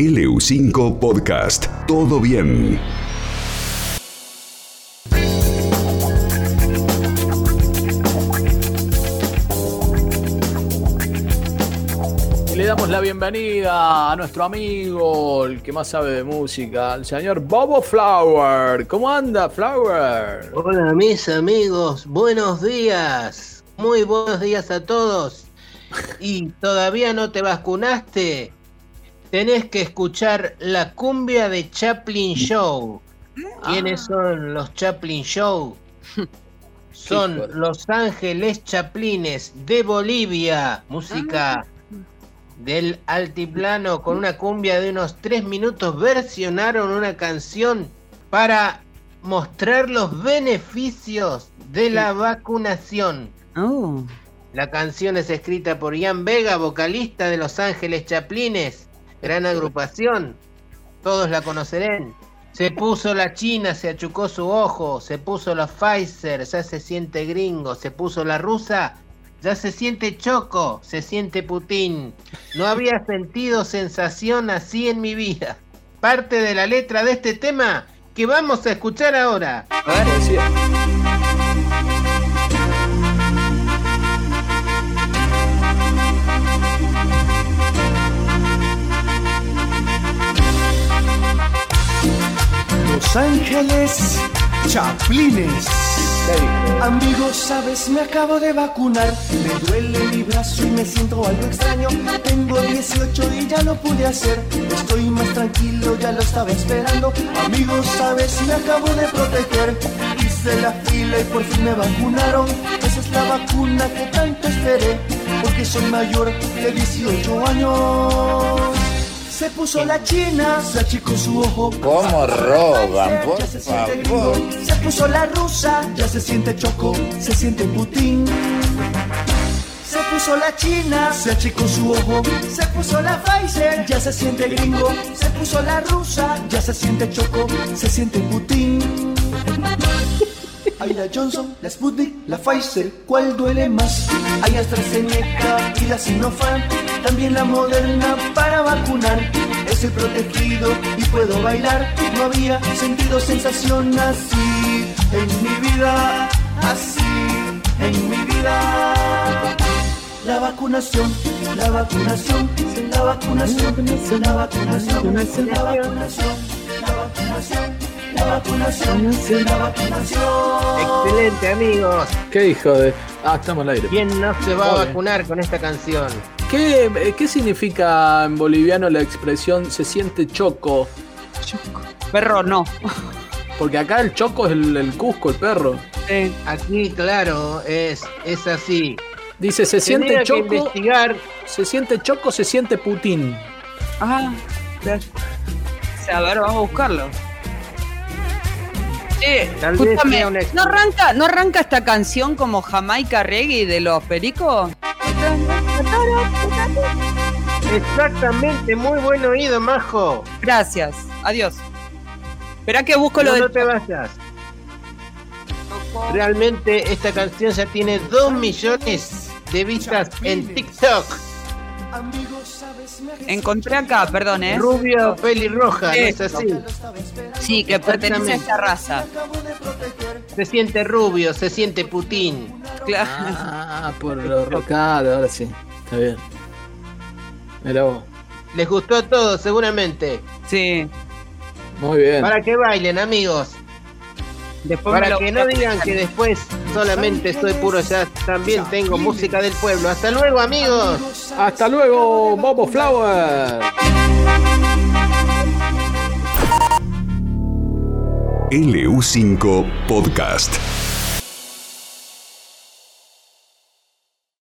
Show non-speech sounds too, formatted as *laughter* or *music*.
LU5 Podcast. Todo bien. Y le damos la bienvenida a nuestro amigo, el que más sabe de música, el señor Bobo Flower. ¿Cómo anda, Flower? Hola mis amigos, buenos días. Muy buenos días a todos. ¿Y todavía no te vacunaste? Tenés que escuchar la cumbia de Chaplin Show. ¿Quiénes son los Chaplin Show? *laughs* Son Los Ángeles Chaplines de Bolivia. Música del altiplano con una cumbia de unos tres minutos. Versionaron una canción para mostrar los beneficios de la vacunación. Oh. La canción es escrita por Ian Vega, vocalista de Los Ángeles Chaplines, gran *laughs* agrupación. Todos la conocerán. Se puso la China, se achucó su ojo, se puso la Pfizer, ya se siente gringo, se puso la rusa, ya se siente choco, se siente Putin. No había sentido sensación así en mi vida. Parte de la letra de este tema que vamos a escuchar ahora. Los Ángeles Chaplines. Amigos, sabes, me acabo de vacunar. Me duele mi brazo y me siento algo extraño. Tengo 18 y ya lo pude hacer. Estoy más tranquilo, ya lo estaba esperando. Amigos, sabes, me acabo de proteger. Hice la fila y por fin me vacunaron. Esa es la vacuna que tanto esperé. Porque soy mayor de 18 años. Se puso la china, se achicó su ojo. ¿Cómo roban, por Ya se siente gringo. favor? Se puso la rusa, ya se siente choco, se siente Putin. Se puso la china, se achicó su ojo. Se puso la Pfizer, ya se siente gringo. Se puso la rusa, ya se siente choco, se siente Putin. Hay la Johnson, la Sputnik, la Pfizer, ¿cuál duele más? Hay AstraZeneca y la Sinopharm, también la Moderna para vacunar. Estoy protegido y puedo bailar. No había sentido sensación así en mi vida, así en mi vida. La vacunación, la vacunación, la vacunación, la vacunación, la vacunación, la vacunación, la vacunación, la vacunación. Excelente amigos. ¿Qué hijo de.? Ah, estamos al aire. ¿Quién no se va a vacunar con esta canción? ¿Qué, eh, ¿Qué significa en boliviano la expresión se siente choco? Perro no. Porque acá el choco es el, el Cusco, el perro. Aquí, claro, es, es así. Dice se siente Tendría que choco, investigar. se siente choco, se siente Putin. Ah, claro. O sea, a ver, vamos a buscarlo. Tal escúchame, ¿no arranca, ¿no arranca esta canción como Jamaica Reggae de los pericos? Exactamente, muy buen oído, Majo. Gracias, adiós. Espera que busco lo No, de... no te vayas. Realmente esta canción ya tiene 2 millones de vistas en TikTok. Encontré acá, perdón, ¿eh? Rubio, pelirroja, ¿no es así? Sí, que pertenece a esta raza. Se siente rubio, se siente Putin. Claro. Ah, por lo rocado, ahora sí. Está bien. Mira vos. Les gustó a todos, seguramente. Sí. Muy bien. Para que bailen, amigos. Después Para que no digan que después solamente soy puro jazz, también tengo música del pueblo. Hasta luego, amigos. Hasta luego, Bobo Flower. LU5 Podcast.